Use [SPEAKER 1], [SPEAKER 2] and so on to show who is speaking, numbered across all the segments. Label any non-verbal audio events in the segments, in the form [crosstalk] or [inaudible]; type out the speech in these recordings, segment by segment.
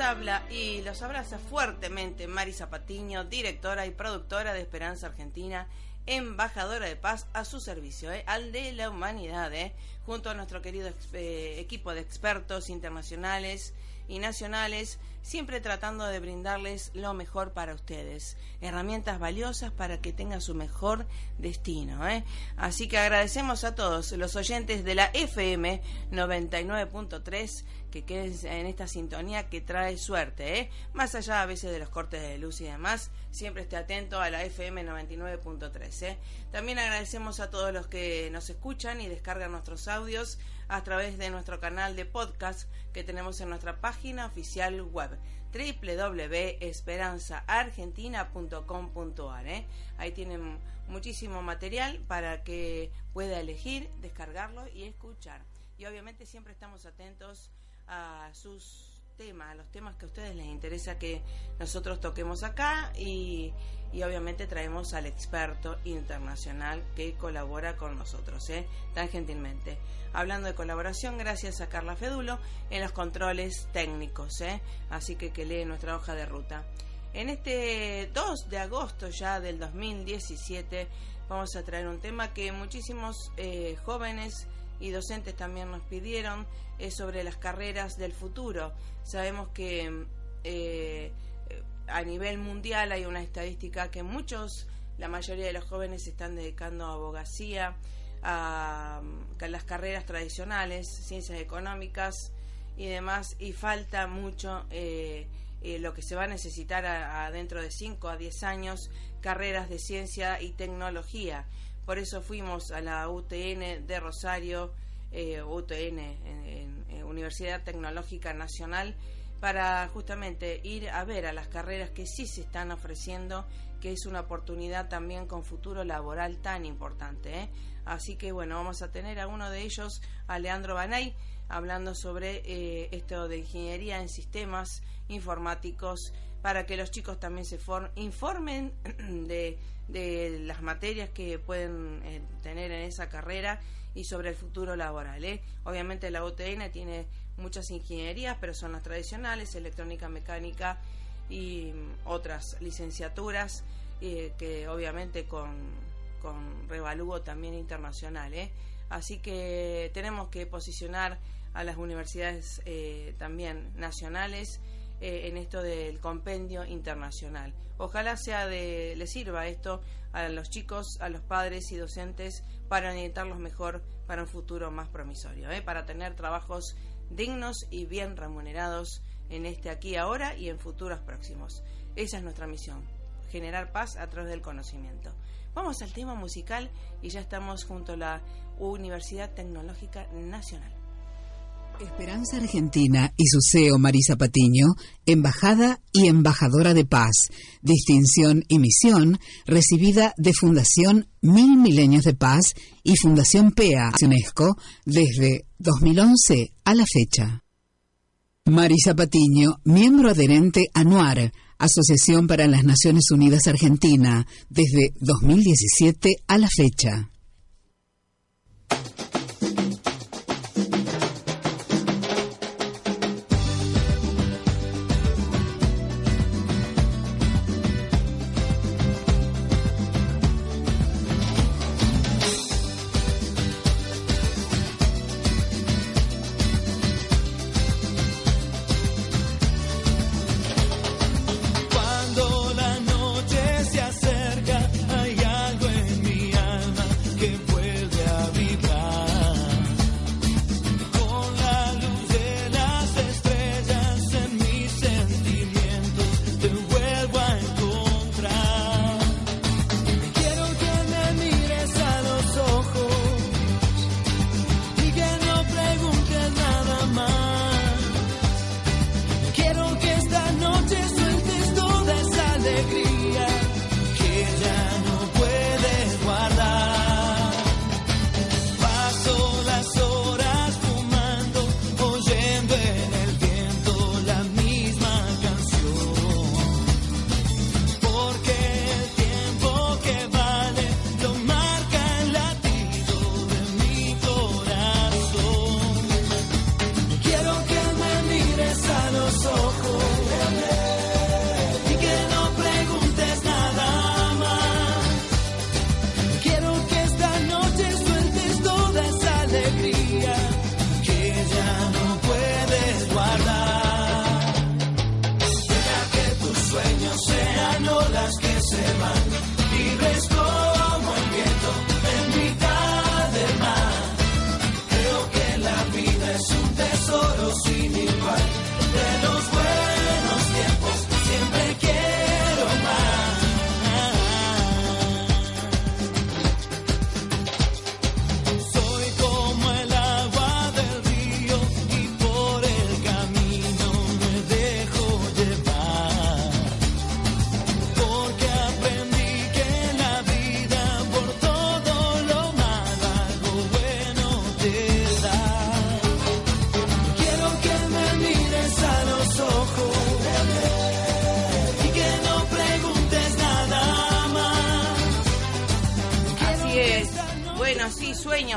[SPEAKER 1] Habla y los abraza fuertemente Mari Zapatiño, directora y productora de Esperanza Argentina, embajadora de paz a su servicio, eh, al de la humanidad, eh, junto a nuestro querido eh, equipo de expertos internacionales y nacionales, siempre tratando de brindarles lo mejor para ustedes, herramientas valiosas para que tengan su mejor destino. ¿eh? Así que agradecemos a todos los oyentes de la FM 99.3 que queden en esta sintonía que trae suerte, ¿eh? más allá a veces de los cortes de luz y demás, siempre esté atento a la FM 99.3. ¿eh? También agradecemos a todos los que nos escuchan y descargan nuestros audios a través de nuestro canal de podcast que tenemos en nuestra página oficial web www.esperanzaargentina.com.ar. ¿eh? Ahí tienen muchísimo material para que pueda elegir, descargarlo y escuchar. Y obviamente siempre estamos atentos a sus temas, a los temas que a ustedes les interesa que nosotros toquemos acá y, y obviamente traemos al experto internacional que colabora con nosotros, ¿eh? tan gentilmente. Hablando de colaboración, gracias a Carla Fedulo en los controles técnicos, ¿eh? así que que lee nuestra hoja de ruta. En este 2 de agosto ya del 2017 vamos a traer un tema que muchísimos eh, jóvenes y docentes también nos pidieron, es sobre las carreras del futuro. Sabemos que eh, a nivel mundial hay una estadística que muchos, la mayoría de los jóvenes se están dedicando a abogacía, a, las carreras tradicionales, ciencias económicas y demás, y falta mucho eh, eh, lo que se va a necesitar a, dentro de 5 a 10 años, carreras de ciencia y tecnología. Por eso fuimos a la UTN de Rosario, eh, UTN, Universidad Tecnológica Nacional, para justamente ir a ver a las carreras que sí se están ofreciendo, que es una oportunidad también con futuro laboral tan importante. ¿eh? Así que bueno, vamos a tener a uno de ellos, a Leandro Banay, hablando sobre eh, esto de ingeniería en sistemas informáticos, para que los chicos también se informen [clears throat] de, de, las materias que pueden eh, tener en esa carrera y sobre el futuro laboral. ¿eh? Obviamente la UTN tiene muchas ingenierías, pero son las tradicionales, electrónica, mecánica y mm, otras licenciaturas eh, que obviamente con, con revalúo también internacional. Así que tenemos que posicionar a las universidades eh, también nacionales en esto del compendio internacional. Ojalá sea de, le sirva esto a los chicos, a los padres y docentes para orientarlos mejor para un futuro más promisorio, para tener trabajos dignos y bien remunerados en este aquí ahora y en futuros próximos. Esa es nuestra misión, generar paz a través del conocimiento. Vamos al tema musical y ya estamos junto a la Universidad Tecnológica Nacional.
[SPEAKER 2] Esperanza Argentina y su CEO Marisa Patiño, embajada y embajadora de paz, distinción y misión recibida de Fundación Mil Milenios de Paz y Fundación PEA UNESCO desde 2011 a la fecha.
[SPEAKER 3] Marisa Patiño, miembro adherente ANUAR, Asociación para las Naciones Unidas Argentina, desde 2017 a la fecha.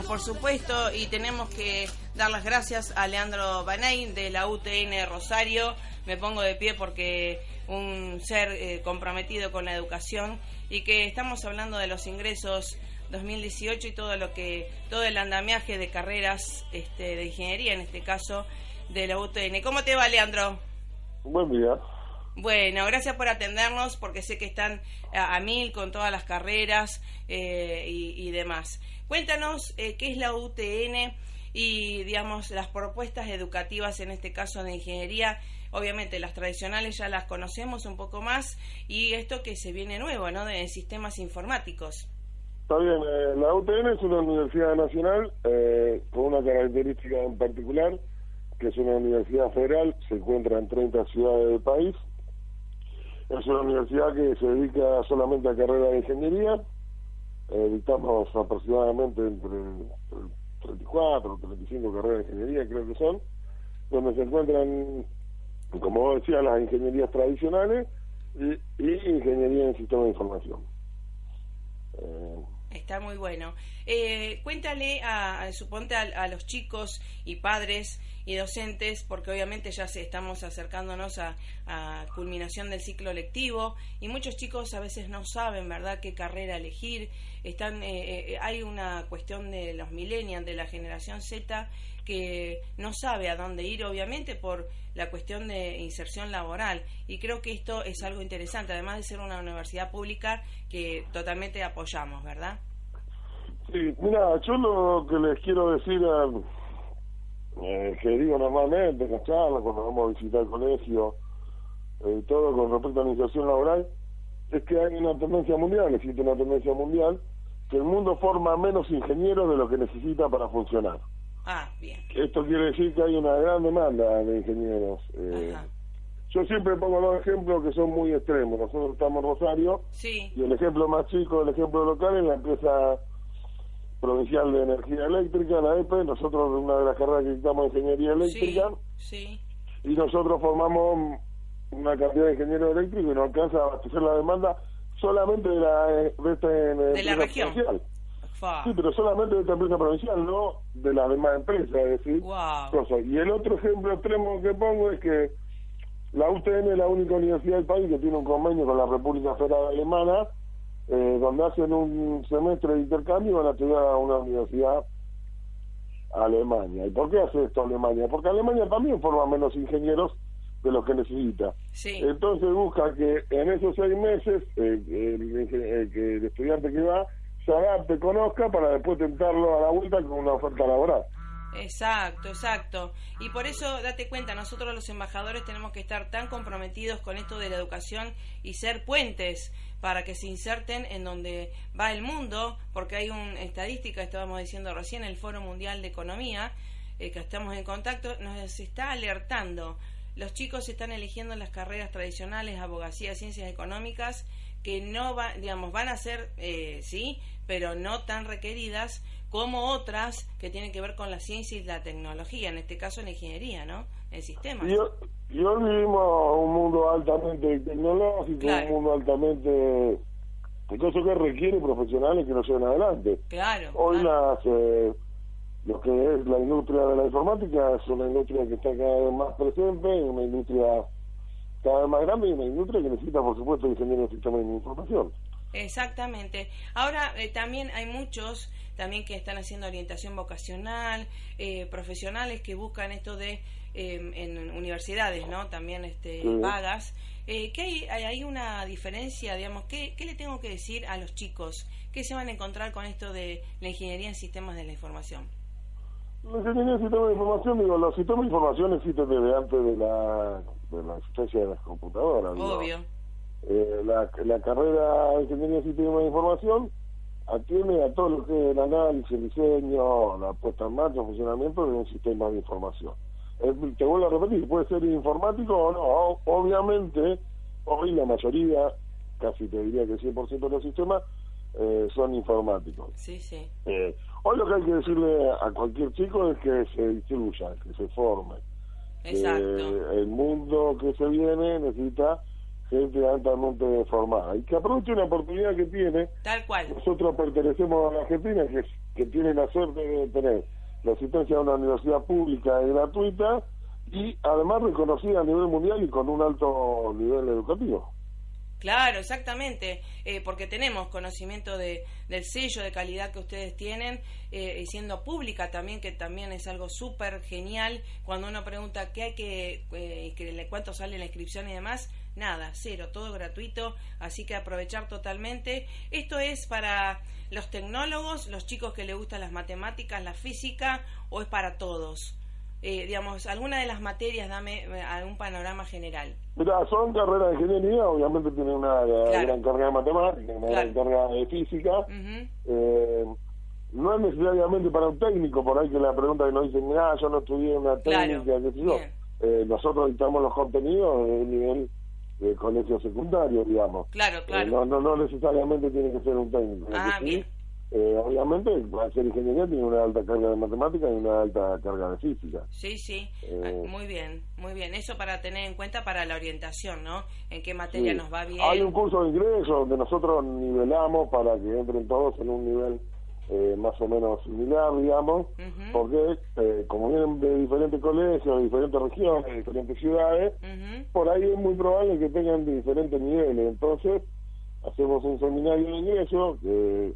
[SPEAKER 1] Por supuesto, y tenemos que dar las gracias a Leandro Banay de la UTN Rosario. Me pongo de pie porque un ser eh, comprometido con la educación y que estamos hablando de los ingresos 2018 y todo lo que todo el andamiaje de carreras este, de ingeniería en este caso de la UTN. ¿Cómo te va, Leandro?
[SPEAKER 4] Buen día.
[SPEAKER 1] Bueno, gracias por atendernos porque sé que están a, mil con todas las carreras eh, y, demás. Cuéntanos eh, qué es la UTN y, digamos, las propuestas educativas, en este caso de ingeniería. Obviamente las tradicionales ya las conocemos un poco más y esto que se viene nuevo, ¿no? De sistemas informáticos.
[SPEAKER 4] Está bien, eh, la UTN es una universidad nacional eh, con una característica en particular, que es una universidad federal, se encuentra en 30 ciudades del país. Es una universidad que se dedica solamente a carreras de ingeniería, dictamos aproximadamente entre 34 o 35 carreras de ingeniería, creo que son, donde se encuentran, como vos decías, las ingenierías tradicionales y, ingeniería en sistema de información.
[SPEAKER 1] Eh, Está muy bueno. Eh, cuéntale, a, suponte a, los chicos y padres y docentes, porque obviamente ya se, estamos acercándonos a, culminación del ciclo lectivo y muchos chicos a veces no saben, ¿verdad?, qué carrera elegir. Están, eh, eh, hay una cuestión de los millennials, de la generación Z, que no sabe a dónde ir, obviamente, por la cuestión de inserción laboral. Y creo que esto es algo interesante, además de ser una universidad pública que totalmente apoyamos, ¿verdad?
[SPEAKER 4] Sí, mira, yo lo que les quiero decir a, eh, que digo normalmente en las charlas, cuando vamos a visitar el colegio, eh, todo con respecto a la inserción laboral, es que hay una tendencia mundial, existe una tendencia mundial, que el mundo forma menos ingenieros de lo que necesita para funcionar.
[SPEAKER 1] Ah, bien.
[SPEAKER 4] Esto quiere decir que hay una gran demanda de ingenieros. Eh, yo siempre pongo dos ejemplos que son muy extremos. Nosotros estamos en Rosario y el ejemplo más chico, el ejemplo local es la empresa provincial de energía eléctrica, la EPE, nosotros una de las carreras que dictamos ingeniería eléctrica.
[SPEAKER 1] Sí,
[SPEAKER 4] y nosotros formamos una cantidad de ingenieros eléctricos y nos alcanza a abastecer la demanda solamente de la, de esta
[SPEAKER 1] de la región.
[SPEAKER 4] Provincial. Sí, pero solamente de esta empresa provincial, no de las demás empresas, es decir, cosas. Y el otro ejemplo extremo que pongo es que la UTN es la única universidad del país que tiene un convenio con la República Federal Alemana, eh, donde hacen un semestre de intercambio van a estudiar a una universidad Alemania. ¿Y por qué hace esto Alemania? Porque Alemania también forma menos ingenieros de los que necesita. Entonces busca que en esos seis meses eh, el, que el estudiante que va se adapte, conozca para después tentarlo a la vuelta con una oferta laboral.
[SPEAKER 1] Exacto, exacto. Y por eso date cuenta, nosotros los embajadores tenemos que estar tan comprometidos con esto de la educación y ser puentes para que se inserten en donde va el mundo, porque hay una estadística, estábamos diciendo recién, el Foro Mundial de Economía, eh, que estamos en contacto, nos está alertando. Los chicos están eligiendo las carreras tradicionales, abogacía, ciencias económicas, que no va, digamos, van a ser, eh, sí, pero no tan requeridas como otras que tienen que ver con la ciencia y la tecnología, en este caso la ingeniería, ¿no? El sistema.
[SPEAKER 4] Yo, yo vivimos un mundo altamente tecnológico, un mundo altamente... Entonces que requiere profesionales que nos lleven adelante.
[SPEAKER 1] Claro.
[SPEAKER 4] Hoy las... Eh, lo que es la industria de la informática es una industria que está cada vez más presente, una industria cada vez más grande y una industria que necesita, por supuesto, ingenieros de sistemas de información.
[SPEAKER 1] Exactamente. Ahora eh, también hay muchos también que están haciendo orientación vocacional, eh, profesionales que buscan esto de em, en universidades, ¿no? También este, vagas. Eh, ¿qué hay, hay, una diferencia, digamos, ¿qué, ¿qué le tengo que decir a los chicos? ¿Qué se van a encontrar con esto de la ingeniería en sistemas de la información?
[SPEAKER 4] La ingeniería en sistemas de información, digo, los sistemas de información existen desde antes de la, de la existencia de las computadoras.
[SPEAKER 1] Obvio.
[SPEAKER 4] Eh, la, la carrera de ingeniería en sistemas de información atiende a todo lo que es el análisis, el diseño, la puesta en marcha, el funcionamiento de un sistema de información. te vuelvo a repetir, puede ser informático o no. obviamente, hoy la mayoría, casi te diría que el 100% de los sistemas, eh, son informáticos.
[SPEAKER 1] Sí, sí.
[SPEAKER 4] Eh, hoy lo que hay que decirle a cualquier chico es que se instruya, que se forme.
[SPEAKER 1] Exacto.
[SPEAKER 4] el mundo que se viene necesita gente altamente formada y que aproveche una oportunidad que tiene.
[SPEAKER 1] Tal cual.
[SPEAKER 4] Nosotros pertenecemos a la Argentina, que, que tiene la suerte de tener la asistencia a una universidad pública y gratuita y además reconocida a nivel mundial y con un alto nivel educativo.
[SPEAKER 1] Claro, exactamente, eh, porque tenemos conocimiento de, del sello de calidad que ustedes tienen, eh, y siendo pública también, que también es algo súper genial, cuando uno pregunta qué hay que, eh, cuánto sale la inscripción y demás, nada, cero, todo gratuito, así que aprovechar totalmente. Esto es para los tecnólogos, los chicos que les gustan las matemáticas, la física, o es para todos. Eh, digamos, alguna de las materias, dame eh, algún panorama general.
[SPEAKER 4] Mira, son carreras de ingeniería, obviamente tienen una gran carga de matemáticas, una gran carga de física. eh, no es necesariamente para un técnico, por ahí que la pregunta que nos dicen, ah, yo no estudié una técnica, qué sé yo. Eh, nosotros dictamos los contenidos de nivel de colegio secundario, digamos.
[SPEAKER 1] Claro, claro.
[SPEAKER 4] no, no, no necesariamente tiene que ser un técnico.
[SPEAKER 1] Ah, bien.
[SPEAKER 4] Eh, obviamente, al ser ingeniería tiene una alta carga de matemáticas y una alta carga de física.
[SPEAKER 1] Sí, sí, eh, ah, muy bien, muy bien. Eso para tener en cuenta para la orientación, ¿no? En qué materia nos va bien.
[SPEAKER 4] Hay un curso de ingreso donde nosotros nivelamos para que entren todos en un nivel eh, más o menos similar, digamos, porque como vienen de diferentes colegios, de diferentes regiones, de diferentes ciudades, por ahí es muy probable que tengan diferentes niveles. Entonces, hacemos un seminario de ingreso que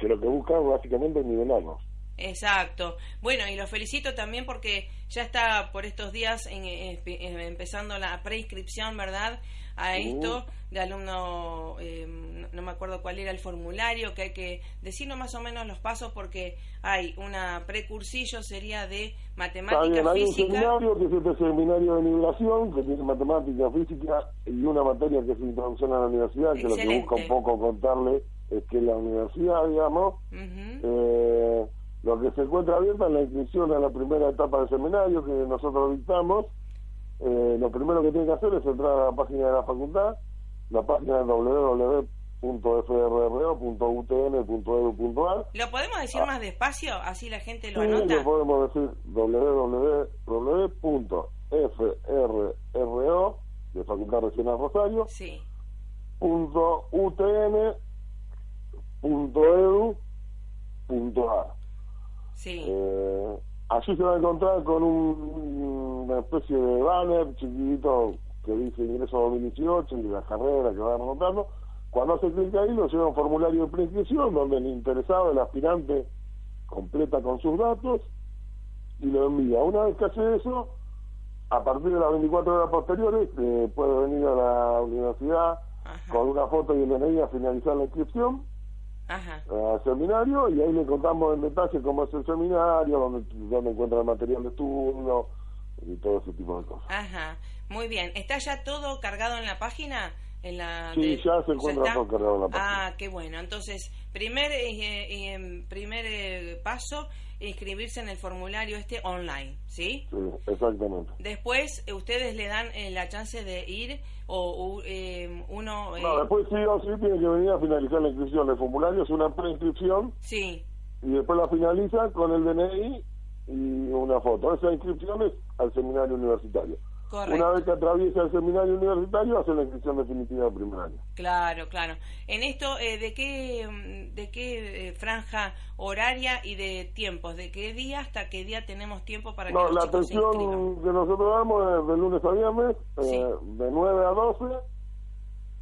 [SPEAKER 4] que lo que busca básicamente es nivelarnos.
[SPEAKER 1] Exacto. Bueno, y lo felicito también porque ya está por estos días en, eh, empezando la preinscripción, ¿verdad? A esto de alumno, eh, no me acuerdo cuál era el formulario, que hay que decirnos más o menos los pasos porque hay una precursillo, sería de matemática,
[SPEAKER 4] física. Hay un seminario que es este seminario de nivelación, que tiene matemática, física y una materia que es introducción a la universidad, que lo que busca un poco contarle es que la universidad, digamos, eh, lo que se encuentra abierta es la inscripción a la primera etapa del seminario que nosotros dictamos. Eh, lo primero que tiene que hacer es entrar a la página de la facultad, la página www.frro.utn.edu.ar.
[SPEAKER 1] ¿Lo podemos decir más despacio? Así la gente lo anota.
[SPEAKER 4] Sí, lo podemos decir www FRRO, de Facultad Regional Rosario,
[SPEAKER 1] Sí.
[SPEAKER 4] punto UTN, punto edu, punto A.
[SPEAKER 1] Sí.
[SPEAKER 4] Eh, allí se va a encontrar con un- una especie de banner chiquitito que dice ingreso 2018 y la carrera que van anotando. Cuando hace clic ahí, lo lleva a un formulario de preinscripción donde el interesado, el aspirante, completa con sus datos y lo envía. Una vez que hace eso, a partir de las 24 horas posteriores, eh, puede venir a la universidad
[SPEAKER 1] Ajá.
[SPEAKER 4] con una foto y el DNI a finalizar la inscripción
[SPEAKER 1] Ajá.
[SPEAKER 4] al seminario y ahí le contamos en detalle cómo es el seminario, dónde, dónde encuentra el material de estudio y todo ese tipo de cosas.
[SPEAKER 1] Ajá. Muy bien. ¿Está ya todo cargado en la página? En la
[SPEAKER 4] Sí,
[SPEAKER 1] de-
[SPEAKER 4] ya se encuentra todo cargado en la página.
[SPEAKER 1] Ah, qué bueno. Entonces, primer, eh, eh, primer eh, paso, inscribirse en el formulario este online, ¿sí?
[SPEAKER 4] Sí, exactamente.
[SPEAKER 1] Después, eh, ustedes le dan la chance de ir o eh, uno...
[SPEAKER 4] No, después sí o sí tiene que venir a finalizar la inscripción. El formulario es una preinscripción
[SPEAKER 1] Sí,
[SPEAKER 4] y después la finaliza con el DNI y una foto. Esa inscripción es al seminario universitario.
[SPEAKER 1] correcto.
[SPEAKER 4] Una vez que atraviesa el seminario universitario, hace la inscripción definitiva del primer año.
[SPEAKER 1] Claro, claro. En esto, eh, ¿de qué, mm, de qué eh, franja horaria y de tiempos? ¿De qué día hasta qué día tenemos tiempo para que
[SPEAKER 4] No,
[SPEAKER 1] los
[SPEAKER 4] la
[SPEAKER 1] se
[SPEAKER 4] atención que nosotros damos es de lunes a viernes, eh, de 9 a 12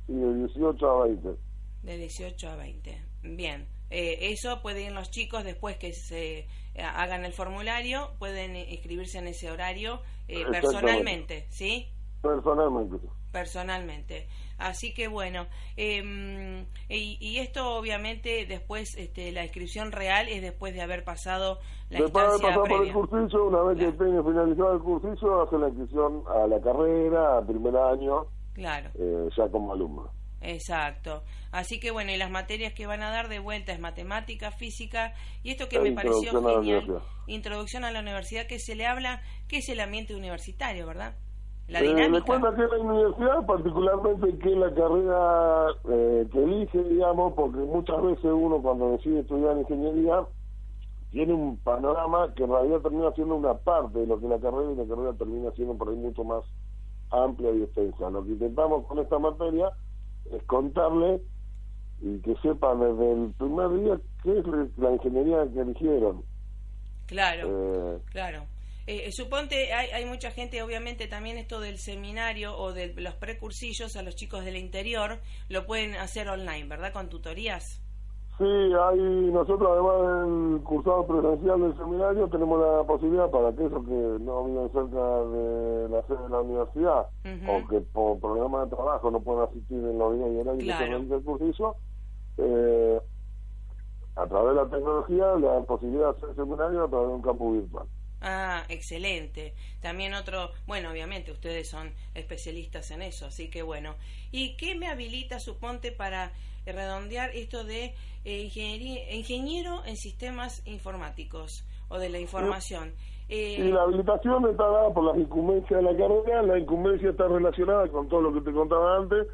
[SPEAKER 4] y de 18 a 20.
[SPEAKER 1] De 18 a 20. Bien. Eh, eso pueden ir los chicos después que se eh, hagan el formulario, pueden inscribirse en ese horario eh, personalmente, ¿sí?
[SPEAKER 4] Personalmente.
[SPEAKER 1] personalmente. Así que bueno, eh, y, y esto obviamente después, este, la inscripción real es después de haber pasado la
[SPEAKER 4] Después de por el cursillo, una vez
[SPEAKER 1] Claro.
[SPEAKER 4] que tenga finalizado el cursillo, hace la inscripción a la carrera, a primer año,
[SPEAKER 1] Claro,
[SPEAKER 4] eh, ya como alumno.
[SPEAKER 1] Exacto. Así que bueno, y las materias que van a dar de vuelta es matemática, física, y esto que me pareció
[SPEAKER 4] a
[SPEAKER 1] genial, introducción a la universidad, que se le habla, que es el ambiente universitario, ¿verdad? La
[SPEAKER 4] Eh,
[SPEAKER 1] dinámica.
[SPEAKER 4] cuenta que la universidad, particularmente que la carrera eh, que elige, digamos, porque muchas veces uno cuando decide estudiar ingeniería tiene un panorama que en realidad termina siendo una parte de lo que la carrera y la carrera termina siendo por ahí mucho más amplia y extensa. Lo que intentamos con esta materia es contarle y que sepan desde el primer día qué es la ingeniería que eligieron.
[SPEAKER 1] Claro.
[SPEAKER 4] Eh,
[SPEAKER 1] Claro. Eh, eh, suponte, hay, hay mucha gente, obviamente también esto del seminario o de los precursillos a los chicos del interior lo pueden hacer online, ¿verdad? Con tutorías.
[SPEAKER 4] Sí, hay, nosotros además del cursado presencial del seminario tenemos la posibilidad para aquellos que no viven cerca de la sede de la universidad o que por problemas de trabajo no pueden asistir en los días y horarios que
[SPEAKER 1] Claro.
[SPEAKER 4] se realiza el cursillo, eh, a través de la tecnología la dan posibilidad de hacer el seminario a través de un campo virtual.
[SPEAKER 1] Ah, excelente. También otro, bueno, obviamente ustedes son especialistas en eso, así que bueno. ¿Y qué me habilita, suponte, para redondear esto de eh, ingeniero en sistemas informáticos o de la información? Eh,
[SPEAKER 4] Y la habilitación está dada por las incumbencias de la carrera. La incumbencia está relacionada con todo lo que te contaba antes,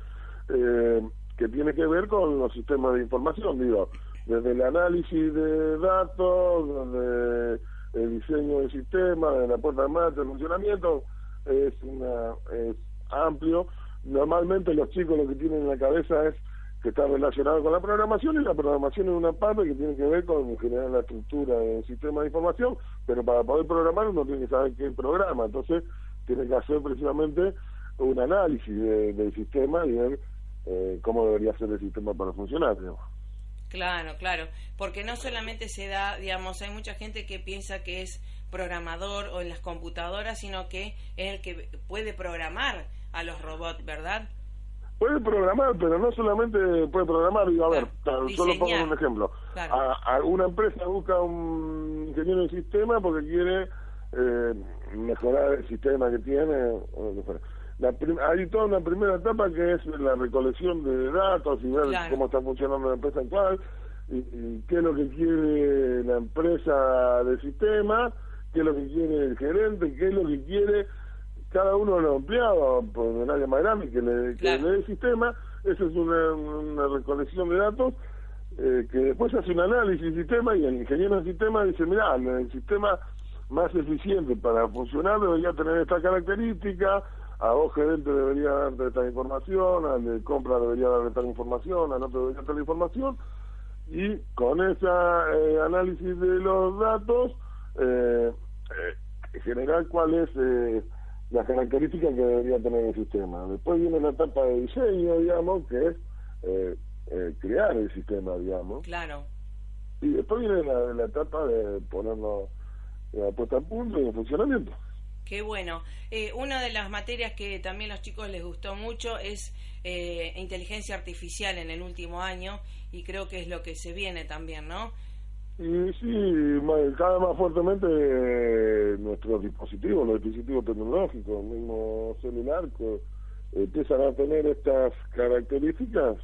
[SPEAKER 4] eh, que tiene que ver con los sistemas de información, digo, desde el análisis de datos, desde el diseño del sistema, de la puesta en marcha, el funcionamiento, es, una, es amplio. Normalmente los chicos lo que tienen en la cabeza es que está relacionado con la programación y la programación es una parte que tiene que ver con generar la estructura del sistema de información, pero para poder programar uno tiene que saber qué programa, entonces tiene que hacer precisamente un análisis de- del sistema y ver eh, cómo debería ser el sistema para funcionar. digamos.
[SPEAKER 1] Claro, claro, porque no solamente se da, digamos, hay mucha gente que piensa que es programador o en las computadoras, sino que es el que puede programar a los robots, ¿verdad?
[SPEAKER 4] Puede programar, pero no solamente puede programar, digo, a ver, solo pongo un ejemplo.
[SPEAKER 1] Claro.
[SPEAKER 4] A, a una empresa busca un ingeniero de sistema porque quiere eh, mejorar el sistema que tiene. o lo que fuera. La prim- hay toda una primera etapa que es la recolección de datos y ver
[SPEAKER 1] Claro.
[SPEAKER 4] cómo está funcionando la empresa actual y, y qué es lo que quiere la empresa del sistema, qué es lo que quiere el gerente, qué es lo que quiere cada uno de los empleados por el área más grande que le, que
[SPEAKER 1] Claro.
[SPEAKER 4] le dé el sistema. Eso es una, una recolección de datos eh, que después hace un análisis del sistema y el ingeniero del sistema dice, mira, el sistema más eficiente para funcionar debería tener esta característica, a vos gerente debería darte esta información, al de compra debería darle esta información, al otro debería la información, y con ese eh, análisis de los datos, eh, eh, generar cuál es eh, la característica que debería tener el sistema. Después viene la etapa de diseño, digamos, que es eh, eh, crear el sistema, digamos.
[SPEAKER 1] Claro.
[SPEAKER 4] Y después viene la, la etapa de ponerlo eh, puesta a punto y en funcionamiento.
[SPEAKER 1] Qué bueno. Eh, una de las materias que también a los chicos les gustó mucho es eh, inteligencia artificial en el último año y creo que es lo que se viene también, ¿no?
[SPEAKER 4] Y sí, cada más fuertemente eh, nuestros dispositivos, los dispositivos tecnológicos, el mismo celular, que empiezan a tener estas características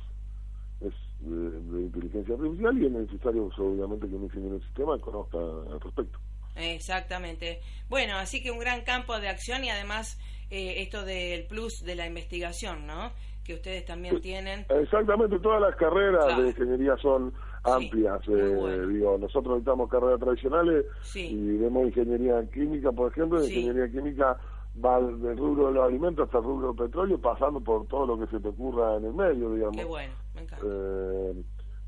[SPEAKER 4] es, de, de inteligencia artificial y es necesario obviamente que un ingeniero del sistema conozca al respecto.
[SPEAKER 1] Exactamente. Bueno, así que un gran campo de acción y además eh, esto del plus de la investigación, ¿no? Que ustedes también tienen.
[SPEAKER 4] Exactamente, todas las carreras
[SPEAKER 1] Claro.
[SPEAKER 4] de ingeniería son amplias. eh,
[SPEAKER 1] bueno.
[SPEAKER 4] Digo, nosotros necesitamos carreras tradicionales
[SPEAKER 1] Sí.
[SPEAKER 4] y vemos ingeniería química, por ejemplo,
[SPEAKER 1] Sí.
[SPEAKER 4] ingeniería química va del rubro de los alimentos hasta el rubro del petróleo, pasando por todo lo que se te ocurra en el medio, digamos.
[SPEAKER 1] Qué bueno, me encanta.
[SPEAKER 4] Eh,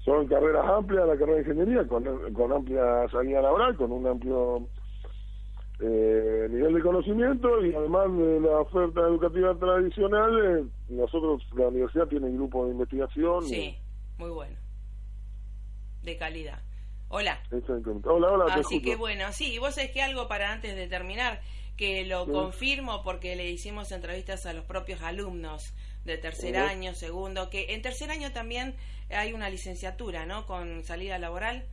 [SPEAKER 4] son carreras amplias, la carrera de ingeniería, con, con amplia salida laboral, con un amplio eh, nivel de conocimiento y además de la oferta educativa tradicional, eh, nosotros, la universidad tiene grupos de investigación.
[SPEAKER 1] Sí, muy bueno. De calidad. Hola.
[SPEAKER 4] Hola, hola,
[SPEAKER 1] Así
[SPEAKER 4] escucho.
[SPEAKER 1] que bueno, sí, y vos sabés que algo para antes de terminar, que lo
[SPEAKER 4] Sí.
[SPEAKER 1] confirmo porque le hicimos entrevistas a los propios alumnos de tercer año, segundo, que en tercer año también hay una licenciatura, ¿no? Con salida laboral.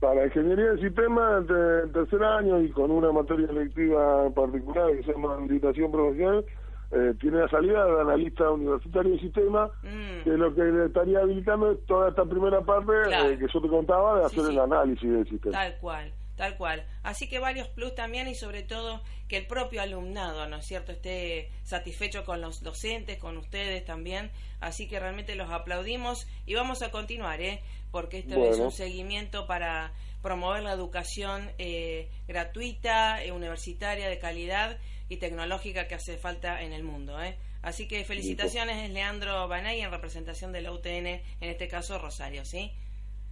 [SPEAKER 4] Para ingeniería de sistemas, en tercer año y con una materia electiva en particular que se llama habilitación profesional, eh, tiene la salida de analista universitario de sistemas,
[SPEAKER 1] Mm.
[SPEAKER 4] que lo que le estaría habilitando es toda esta primera parte
[SPEAKER 1] Claro.
[SPEAKER 4] eh, que yo te contaba de
[SPEAKER 1] Sí,
[SPEAKER 4] hacer
[SPEAKER 1] sí.
[SPEAKER 4] el análisis del sistema.
[SPEAKER 1] Tal cual, tal cual. Así que varios plus también y sobre todo que el propio alumnado, ¿no es cierto?, esté satisfecho con los docentes, con ustedes también. Así que realmente los aplaudimos y vamos a continuar, ¿eh? Porque esto es un seguimiento para promover la educación eh, gratuita, eh, universitaria, de calidad y tecnológica que hace falta en el mundo, ¿eh? Así que felicitaciones, Leandro Banay, en representación de la UTN, en este caso Rosario, ¿sí?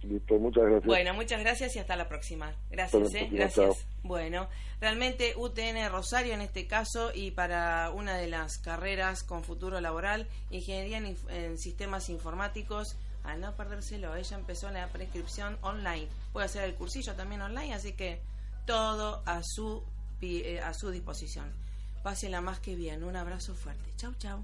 [SPEAKER 4] Listo, muchas gracias.
[SPEAKER 1] Bueno, muchas gracias y hasta la próxima. Gracias,
[SPEAKER 4] la
[SPEAKER 1] ¿eh?
[SPEAKER 4] próxima,
[SPEAKER 1] Gracias.
[SPEAKER 4] chao.
[SPEAKER 1] Bueno, realmente UTN Rosario en este caso y para una de las carreras con futuro laboral, Ingeniería en, Sistemas Informáticos, a no perdérselo, ella empezó la prescripción online. Puede hacer el cursillo también online, así que todo a su, eh, a su disposición. Pásela más que bien. Un abrazo fuerte. Chau, chau.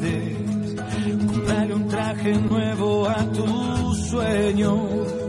[SPEAKER 5] Traje nuevo a tus sueños.